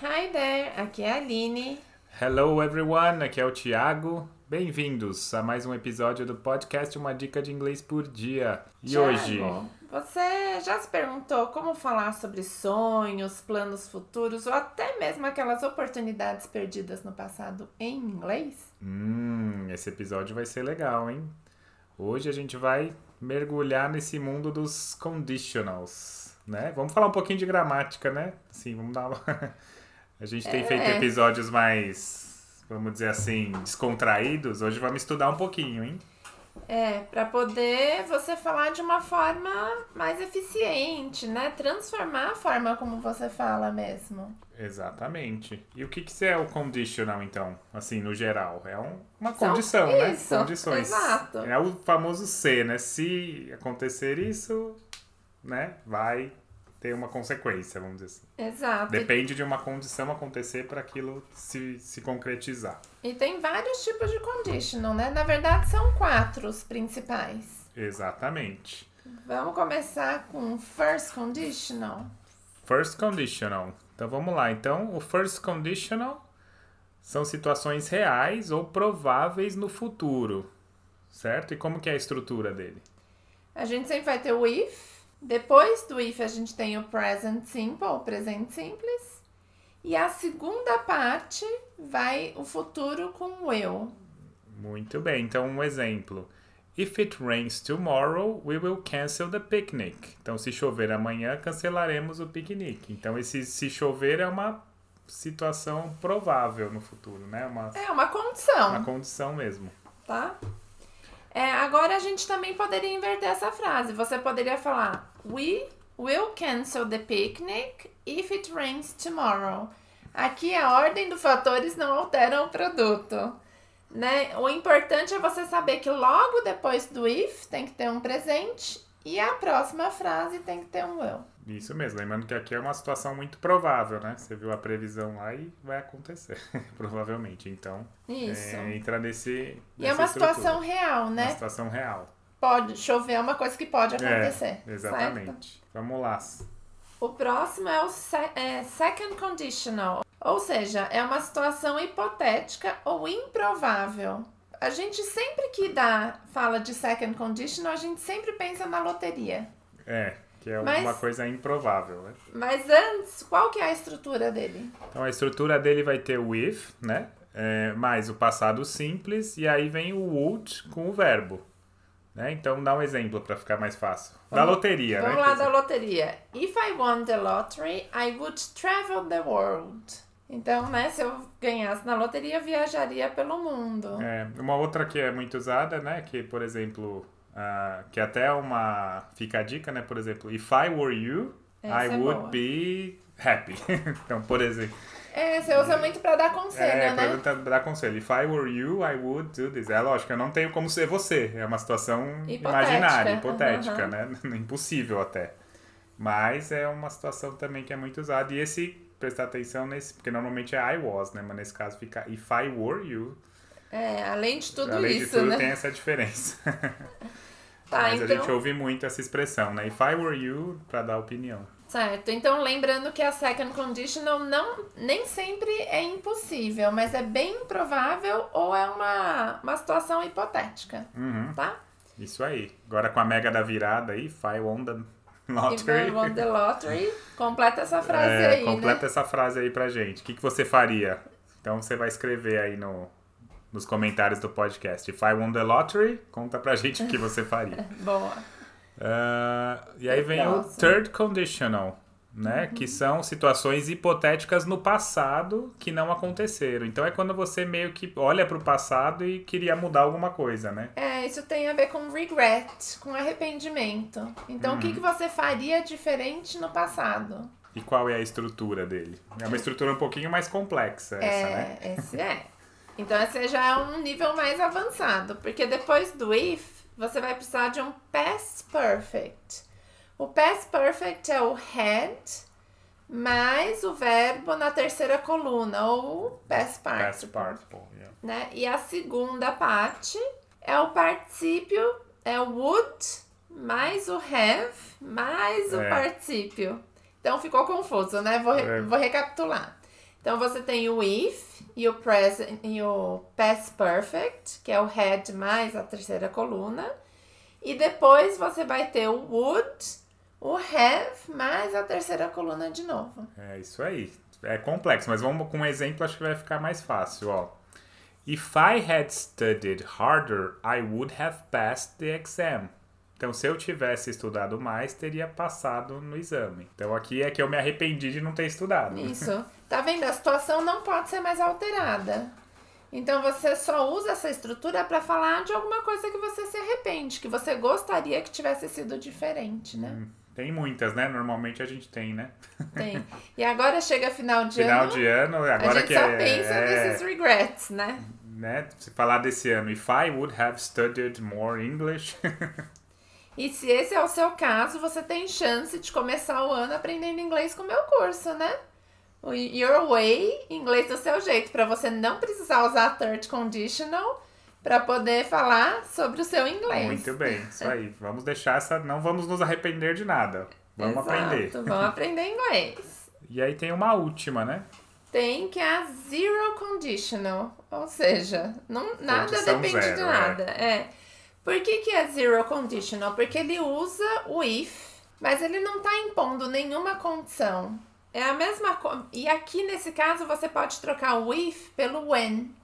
Hi there, aqui é a Aline. Hello everyone, aqui é o Thiago. Bem-vindos a mais um episódio do podcast Uma Dica de Inglês por Dia. E Thiago, hoje? Você já se perguntou como falar sobre sonhos, planos futuros ou até mesmo aquelas oportunidades perdidas no passado em inglês? Hum, esse episódio vai ser legal, hein? Hoje a gente vai mergulhar nesse mundo dos conditionals, né? Vamos falar um pouquinho de gramática, né? Sim, vamos dar uma... A gente tem É. feito episódios mais, vamos dizer assim, descontraídos. Hoje vamos estudar um pouquinho, hein? É, para poder você falar de uma forma mais eficiente, né? Transformar a forma como você fala mesmo. Exatamente. E o que, que é o conditional, então? Assim, no geral? É um- uma São- condição, né? isso, Condições. exato. É o famoso se, né? Se acontecer isso, né? Vai ter uma consequência, vamos dizer assim. Exato. Depende de uma condição acontecer para aquilo se, se concretizar. E tem vários tipos de conditional, né? Na verdade, são quatro os principais. Exatamente. Vamos começar com first conditional. First conditional. Então vamos lá. Então, o first conditional são situações reais ou prováveis no futuro. Certo? E como que é a estrutura dele? A gente sempre vai ter o if. Depois do if, a gente tem o present simple, o presente simples. E a segunda parte vai o futuro com o will. Muito bem. Então, um exemplo. If it rains tomorrow, we will cancel the picnic. Então, se chover amanhã, cancelaremos o piquenique. Então, esse se chover é uma situação provável no futuro, né? Uma, É uma condição, uma condição mesmo. tá? É, agora a gente também poderia inverter essa frase. Você poderia falar: We will cancel the picnic if it rains tomorrow. Aqui a ordem dos fatores não altera o produto. Né? O importante é você saber que logo depois do if tem que ter um presente e a próxima frase tem que ter um will. Isso mesmo. Lembrando que aqui é uma situação muito provável, né? Você viu a previsão lá e vai acontecer, provavelmente. Então, Isso. é, entra nesse. e é uma estrutura. situação real, Uma né? situação real. Pode chover, é uma coisa que pode acontecer. É, certo? exatamente. Vamos lá. O próximo é o se- é second conditional, ou seja, é uma situação hipotética ou improvável. A gente sempre que dá fala de second conditional, a gente sempre pensa na loteria. É, que é Mas- uma coisa improvável, né? Mas antes, qual que é a estrutura dele? Então a estrutura dele vai ter o if, né? É, mais o passado simples, e aí vem o would com o verbo. Né? Então dá um exemplo para ficar mais fácil. Da Vamos- loteria, Vamos né? lá Quer da loteria. If I won the lottery, I would travel the world. Então, né, se eu ganhasse na loteria, eu viajaria pelo mundo. É, uma outra que é muito usada, né? Que, por exemplo, ah, que até é uma. Fica a dica, né? Por exemplo, if I were you, Essa I é would boa. be happy. então, por exemplo. É, você usa muito pra dar conselho, É, né? pergunta dar conselho. If I were you, I would do this. É lógico, eu não tenho como ser você. É uma situação Hipotética. imaginária, hipotética, Aham. né? Impossível até. Mas é uma situação também que é muito usada. E esse, prestar atenção nesse, porque normalmente é I was, né? Mas nesse caso fica If I were you. É, além de tudo Além isso, de tudo, né? tem essa diferença. Tá, Mas a então, gente ouve muito essa expressão, né? If I were you, pra dar opinião. certo. Então, lembrando que a second conditional não, nem sempre é impossível, mas é bem improvável ou é uma, uma situação hipotética, Uhum, tá? isso aí. Agora com a mega da virada aí, If I won the If lottery. I won the lottery, completa essa frase É, aí, completa né? essa frase aí pra gente. O que, que você faria? Então você vai escrever aí no, nos comentários do podcast. If I won the lottery, conta pra gente o que você faria. Boa. Ah, e aí vem o Próximo. third conditional, né? Que são situações hipotéticas no passado que não aconteceram. Então é quando você meio que olha pro passado e queria mudar alguma coisa, né? É, isso tem a ver com regret, com arrependimento. Então, o Uhum. que, que você faria diferente no passado? E qual é a estrutura dele? É uma estrutura um pouquinho mais complexa essa, é, né? esse é. Então, esse já é um nível mais avançado, porque depois do if, você vai precisar de um past perfect. O past perfect é o had mais o verbo na terceira coluna, ou past Past participle. participle, yeah. Né? E a segunda parte é o particípio, é o would mais o have mais o É. particípio. Então ficou confuso, né? Vou, É. vou recapitular. Então você tem o if e o present e o past perfect, que é o had mais a terceira coluna. E depois você vai ter o would, o have mais a terceira coluna de novo. É isso aí. É complexo, mas vamos com um exemplo, acho que vai ficar mais fácil, ó. If I had studied harder, I would have passed the exam. Então, se eu tivesse estudado mais, teria passado no exame. Então, aqui é que eu me arrependi de não ter estudado. Isso. Tá vendo? A situação não pode ser mais alterada. Então você só usa essa estrutura para falar de alguma coisa que você se arrepende, que você gostaria que tivesse sido diferente, né? Tem muitas, né? Normalmente a gente tem, né? Tem. E agora chega final de Final ano, de ano, a agora gente que só é, pensa é, nesses regrets, né? né? Se falar desse ano, if I would have studied more English, E se esse é o seu caso, você tem chance de começar o ano aprendendo inglês com o meu curso, né? O Your Way, inglês do seu jeito, para você não precisar usar third conditional para poder falar sobre o seu inglês. muito bem, isso aí. Vamos deixar essa, não vamos nos arrepender de nada. Vamos Exato, aprender. Vamos aprender inglês. E aí tem uma última, né? Tem que é a zero conditional, ou seja, não, nada Condição depende zero, de é. nada. É. Por que, que é zero conditional? Porque ele usa o if, mas ele não está impondo nenhuma condição. É a mesma coisa. E aqui nesse caso você pode trocar o if pelo when.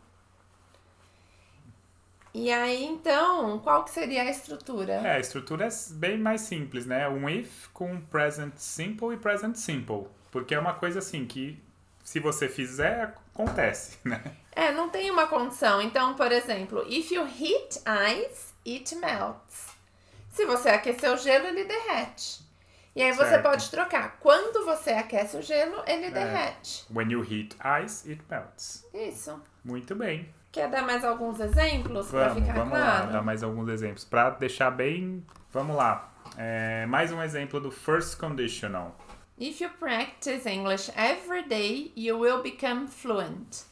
E aí então, qual que seria a estrutura? É, a estrutura é bem mais simples, né? Um if com present simple e present simple. Porque é uma coisa assim que se você fizer, acontece, né? É, não tem uma condição. Então, por exemplo, if you heat ice, it melts. Se você aquecer o gelo, ele derrete. E aí você Certo. pode trocar. Quando você aquece o gelo, É. ele derrete. When you heat ice, it melts. Isso. Muito bem. Quer dar mais alguns exemplos para Vamos, ficar vamos lá, claro? dar mais alguns exemplos. Para deixar bem. Vamos lá. É, mais um exemplo do first conditional. If you practice English every day, you will become fluent.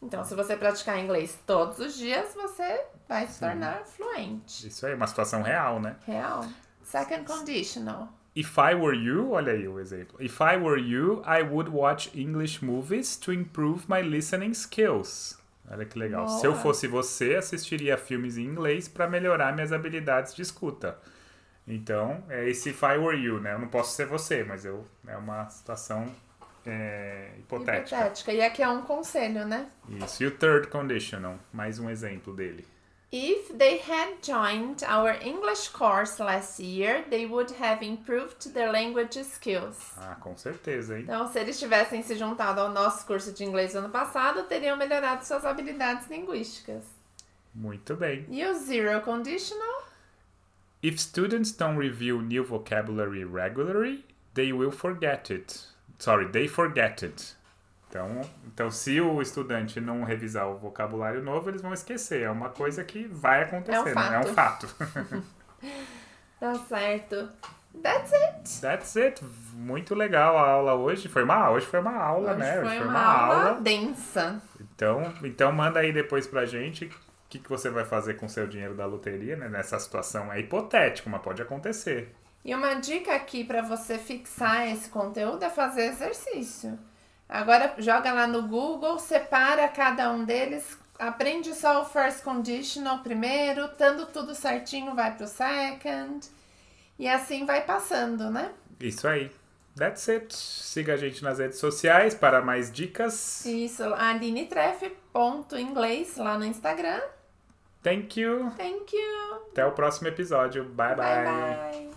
Então, se você praticar inglês todos os dias, você vai se tornar fluente. Isso aí, é uma situação real, né? Real. Second conditional. If I were you, olha aí o exemplo. If I were you, I would watch English movies to improve my listening skills. Olha que legal. Se eu Boa. fosse você, assistiria filmes em inglês para melhorar minhas habilidades de escuta. Então, é esse if I were you, né? Eu não posso ser você, mas eu é uma situação é, hipotética. Hipotética. E aqui é um conselho, né? Isso. E o third conditional, mais um exemplo dele. If they had joined our English course last year, they would have improved their language skills. Ah, com certeza, hein? Então, se eles tivessem se juntado ao nosso curso de inglês ano passado, teriam melhorado suas habilidades linguísticas. Muito bem. E o zero conditional? If students don't review new vocabulary regularly, they will forget it. Sorry, they forget it. Então, então, se o estudante não revisar o vocabulário novo, eles vão esquecer. É uma coisa que vai acontecer, É um né? É um fato. Tá certo. That's it. That's it. Muito legal a aula hoje. Foi uma, hoje foi uma aula, Hoje né? foi uma, aula, densa. Então, então manda aí depois pra gente que, que você vai fazer com o seu dinheiro da loteria, né? Nessa situação é hipotético, mas pode acontecer. E uma dica aqui para você fixar esse conteúdo é fazer exercício. Agora joga lá no Google, separa cada um deles, aprende só o first conditional primeiro, estando tudo certinho, vai pro second. E assim vai passando, né? Isso aí. That's it. Siga a gente nas redes sociais para mais dicas. Isso, alinetreff.inglês lá no Instagram. Thank you. Thank you. Até o próximo episódio. bye. bye. bye.